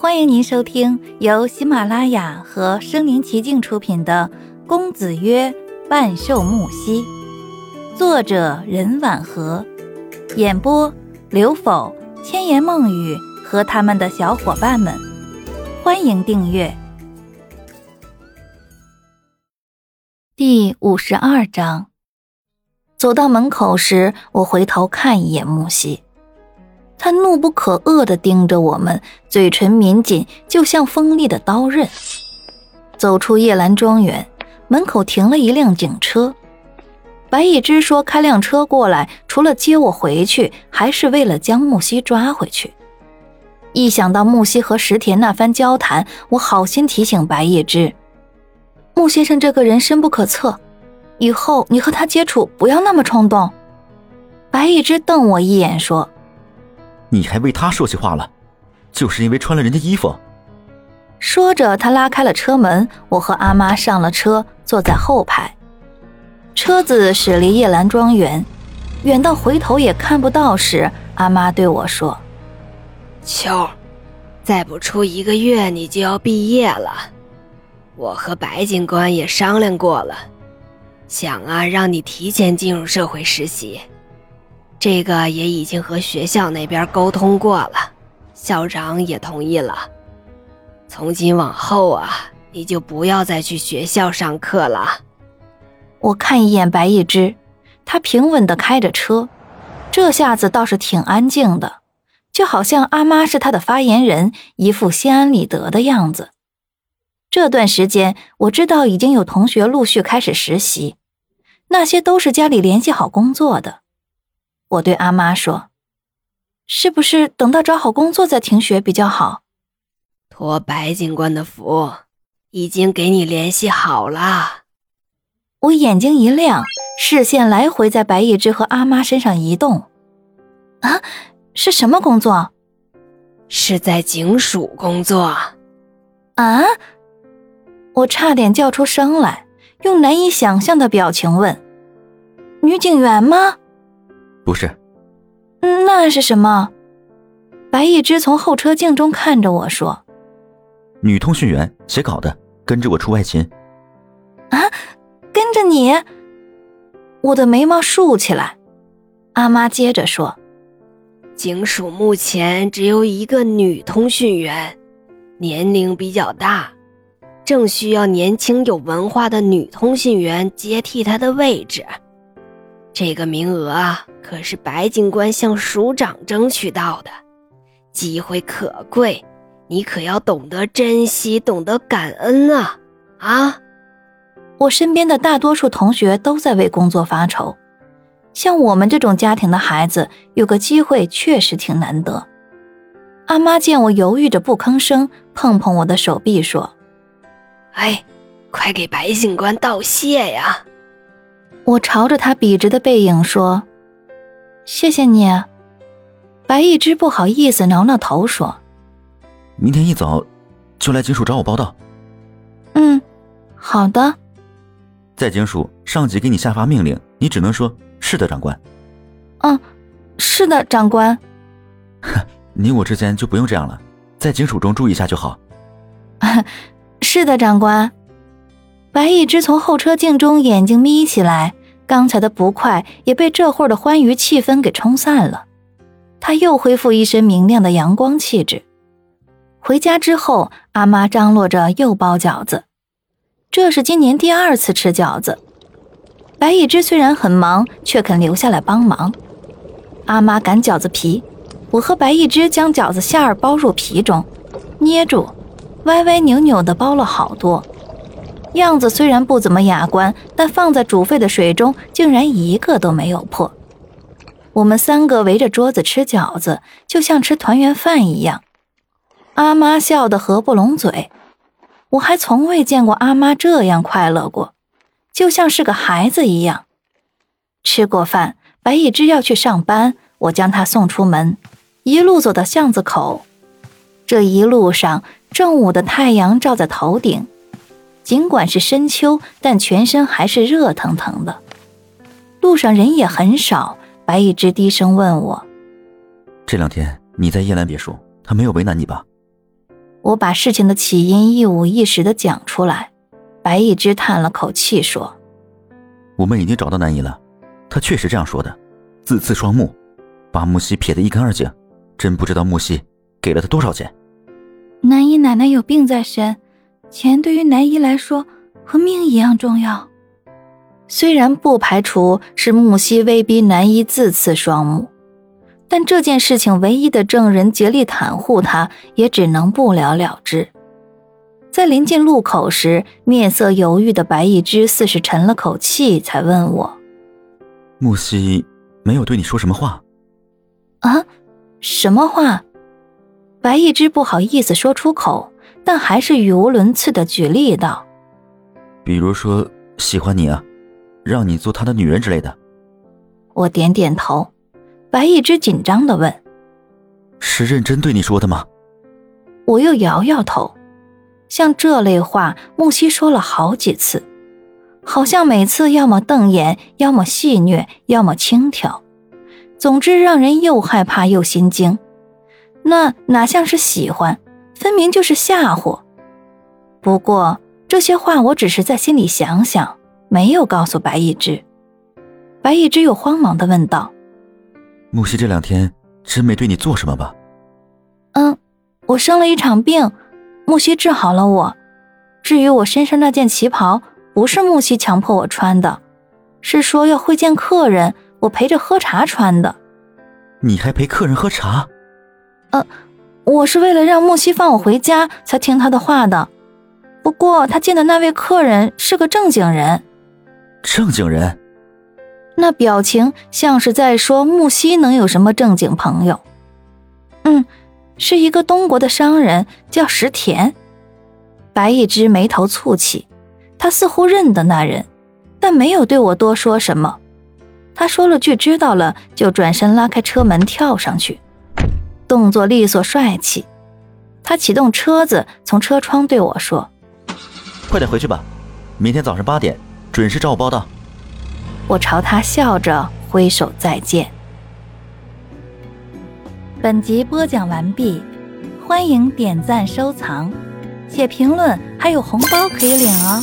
欢迎您收听由喜马拉雅和声临其境出品的《公子曰万寿木兮》，作者任婉和，演播刘否、千言梦语和他们的小伙伴们。欢迎订阅。第五十二章，走到门口时，我回头看一眼木兮。他怒不可遏地盯着我们，嘴唇抿紧，就像锋利的刀刃。走出叶兰庄园，门口停了一辆警车。白一之说：“开辆车过来，除了接我回去，还是为了将木西抓回去。”一想到木西和石田那番交谈，我好心提醒白一之：“木先生这个人深不可测，以后你和他接触不要那么冲动。”白一之瞪我一眼说。你还为他说起话了，就是因为穿了人家衣服。说着，他拉开了车门，我和阿妈上了车，坐在后排。车子驶离叶兰庄园，远到回头也看不到时，阿妈对我说：“秋，再不出一个月，你就要毕业了。我和白警官也商量过了，想啊，让你提前进入社会实习。”这个也已经和学校那边沟通过了，校长也同意了。从今往后啊，你就不要再去学校上课了。我看一眼白一之，他平稳地开着车，这下子倒是挺安静的，就好像阿妈是他的发言人，一副心安理得的样子。这段时间，我知道已经有同学陆续开始实习，那些都是家里联系好工作的。我对阿妈说：“是不是等到找好工作再停学比较好？”托白警官的福，已经给你联系好了。我眼睛一亮，视线来回在白一之和阿妈身上移动。啊，是什么工作？是在警署工作。啊！我差点叫出声来，用难以想象的表情问：“女警员吗？”不是，那是什么？白一之从后车镜中看着我说：“女通讯员，写稿的，跟着我出外勤。”啊，跟着你？我的眉毛竖起来。阿妈接着说：“警署目前只有一个女通讯员，年龄比较大，正需要年轻有文化的女通讯员接替她的位置。这个名额啊。”可是白警官向署长争取到的，机会可贵，你可要懂得珍惜，懂得感恩啊！啊！我身边的大多数同学都在为工作发愁，像我们这种家庭的孩子，有个机会确实挺难得。阿妈见我犹豫着不吭声，碰碰我的手臂说：“哎，快给白警官道谢呀！”我朝着他笔直的背影说。谢谢你，白一之不好意思挠挠头说：“明天一早就来警署找我报道。”嗯，好的。在警署，上级给你下发命令，你只能说是的，长官。嗯，是的，长官。你我之间就不用这样了，在警署中注意一下就好。是的，长官。白一之从后车镜中眼睛眯起来。刚才的不快也被这会儿的欢愉气氛给冲散了，他又恢复一身明亮的阳光气质。回家之后，阿妈张罗着又包饺子，这是今年第二次吃饺子。白一之虽然很忙，却肯留下来帮忙。阿妈擀饺子皮，我和白一之将饺子馅儿包入皮中，捏住，歪歪扭扭的包了好多。样子虽然不怎么雅观，但放在煮沸的水中，竟然一个都没有破。我们三个围着桌子吃饺子，就像吃团圆饭一样。阿妈笑得合不拢嘴，我还从未见过阿妈这样快乐过，就像是个孩子一样。吃过饭，白一之要去上班，我将他送出门，一路走到巷子口。这一路上，正午的太阳照在头顶。尽管是深秋，但全身还是热腾腾的。路上人也很少。白一之低声问我：“这两天你在叶兰别墅，他没有为难你吧？”我把事情的起因一五一十的讲出来。白一之叹了口气说：“我们已经找到南姨了，她确实这样说的，自刺双目，把木西撇得一干二净。真不知道木西给了他多少钱。”南姨奶奶有病在身，钱对于南一来说和命一样重要。虽然不排除是木西威逼南一自刺双目，但这件事情唯一的证人竭力袒护他，也只能不了了之。在临近路口时，面色犹豫的白一之似是沉了口气，才问我：“木西没有对你说什么话？”“啊，什么话？”白一之不好意思说出口，但还是语无伦次的举例道：“比如说喜欢你啊，让你做他的女人之类的。”我点点头。白一之紧张的问：“是认真对你说的吗？”我又摇摇头。像这类话，木西说了好几次，好像每次要么瞪眼，要么戏谑，要么轻佻，总之让人又害怕又心惊。那哪像是喜欢，分明就是吓唬。不过这些话我只是在心里想想，没有告诉白一之。白一之又慌忙的问道：“木西这两天真没对你做什么吧？”“嗯，我生了一场病。”木西治好了我，至于我身上那件旗袍，不是木西强迫我穿的，是说要会见客人，我陪着喝茶穿的。你还陪客人喝茶？呃，我是为了让木西放我回家才听他的话的。不过他见的那位客人是个正经人。正经人？那表情像是在说木西能有什么正经朋友？嗯。是一个东国的商人，叫石田。白一之眉头蹙起，他似乎认得那人，但没有对我多说什么。他说了句“知道了”，就转身拉开车门跳上去，动作利索帅气。他启动车子，从车窗对我说：“快点回去吧，明天早上八点准时找我报到。”我朝他笑着挥手再见。本集播讲完毕，欢迎点赞收藏，且评论还有红包可以领哦。